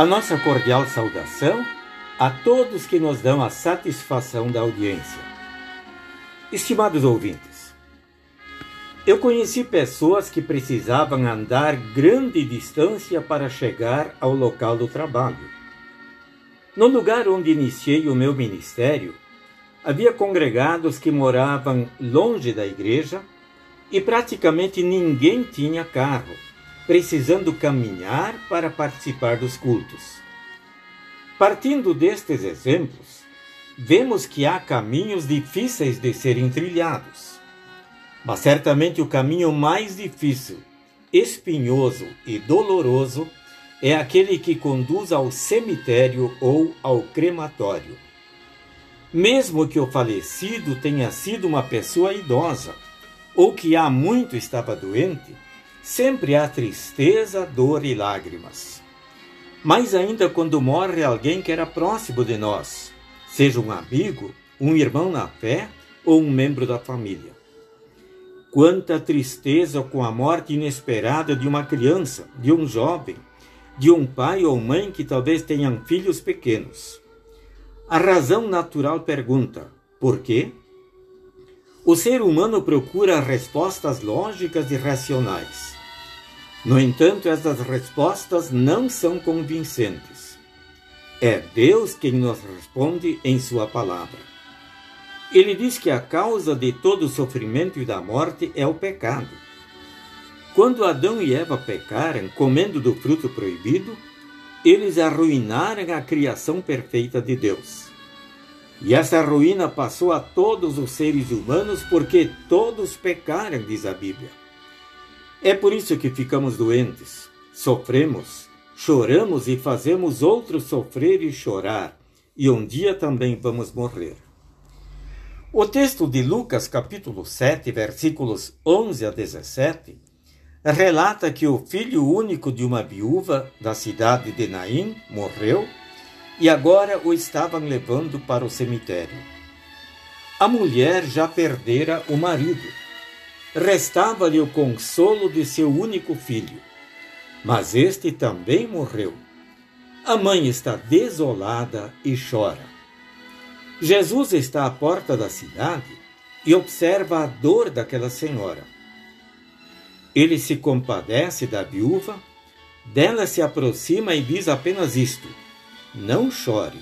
A nossa cordial saudação a todos que nos dão a satisfação da audiência. Estimados ouvintes, eu conheci pessoas que precisavam andar grande distância para chegar ao local do trabalho. No lugar onde iniciei o meu ministério, havia congregados que moravam longe da igreja e praticamente ninguém tinha carro precisando caminhar para participar dos cultos. Partindo destes exemplos, vemos que há caminhos difíceis de serem trilhados. Mas certamente o caminho mais difícil, espinhoso e doloroso é aquele que conduz ao cemitério ou ao crematório. Mesmo que o falecido tenha sido uma pessoa idosa ou que há muito estava doente, sempre há tristeza, dor e lágrimas. Mais ainda quando morre alguém que era próximo de nós, seja um amigo, um irmão na fé ou um membro da família. Quanta tristeza com a morte inesperada de uma criança, de um jovem, de um pai ou mãe que talvez tenham filhos pequenos. A razão natural pergunta: por quê? O ser humano procura respostas lógicas e racionais. No entanto, essas respostas não são convincentes. É Deus quem nos responde em Sua palavra. Ele diz que a causa de todo o sofrimento e da morte é o pecado. Quando Adão e Eva pecaram, comendo do fruto proibido, eles arruinaram a criação perfeita de Deus. E essa ruína passou a todos os seres humanos porque todos pecaram, diz a Bíblia. É por isso que ficamos doentes, sofremos, choramos e fazemos outros sofrer e chorar, e um dia também vamos morrer. O texto de Lucas, capítulo 7, versículos 11 a 17, relata que o filho único de uma viúva da cidade de Naim morreu e agora o estavam levando para o cemitério. A mulher já perdera o marido. Restava-lhe o consolo de seu único filho. Mas este também morreu. A mãe está desolada e chora. Jesus está à porta da cidade e observa a dor daquela senhora. Ele se compadece da viúva, dela se aproxima e diz apenas isto: não chore.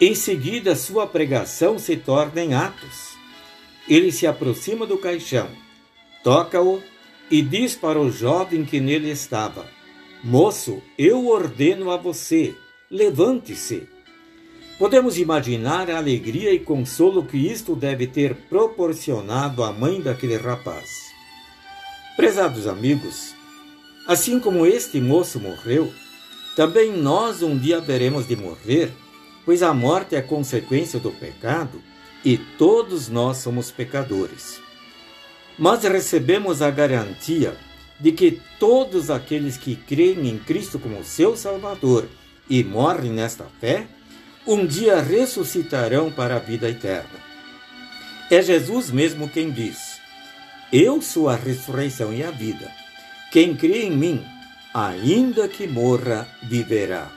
Em seguida, sua pregação se torna em atos. Ele se aproxima do caixão, toca-o e diz para o jovem que nele estava: Moço, eu ordeno a você, levante-se. Podemos imaginar a alegria e consolo que isto deve ter proporcionado à mãe daquele rapaz. Prezados amigos, assim como este moço morreu, também nós um dia veremos de morrer, pois a morte é consequência do pecado e todos nós somos pecadores. Mas recebemos a garantia de que todos aqueles que creem em Cristo como seu Salvador e morrem nesta fé, um dia ressuscitarão para a vida eterna. É Jesus mesmo quem diz: Eu sou a ressurreição e a vida. Quem crê em mim, ainda que morra, viverá.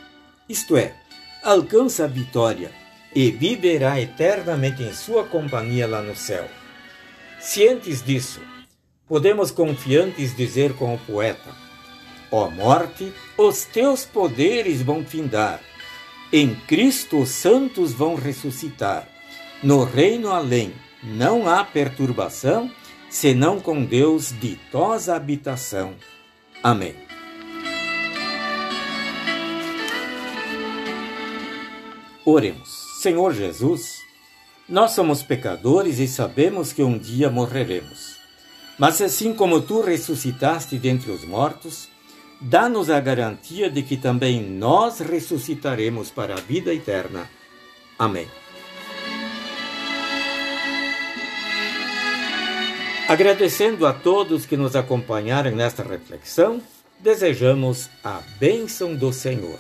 Isto é, alcança a vitória e viverá eternamente em sua companhia lá no céu. Cientes disso, podemos confiantes dizer com o poeta: Ó oh morte, os teus poderes vão findar. Em Cristo os santos vão ressuscitar. No reino além não há perturbação, senão com Deus ditosa habitação. Amém. Oremos. Senhor Jesus, nós somos pecadores e sabemos que um dia morreremos. Mas assim como tu ressuscitaste dentre os mortos, dá-nos a garantia de que também nós ressuscitaremos para a vida eterna. Amém. Agradecendo a todos que nos acompanharam nesta reflexão, desejamos a bênção do Senhor.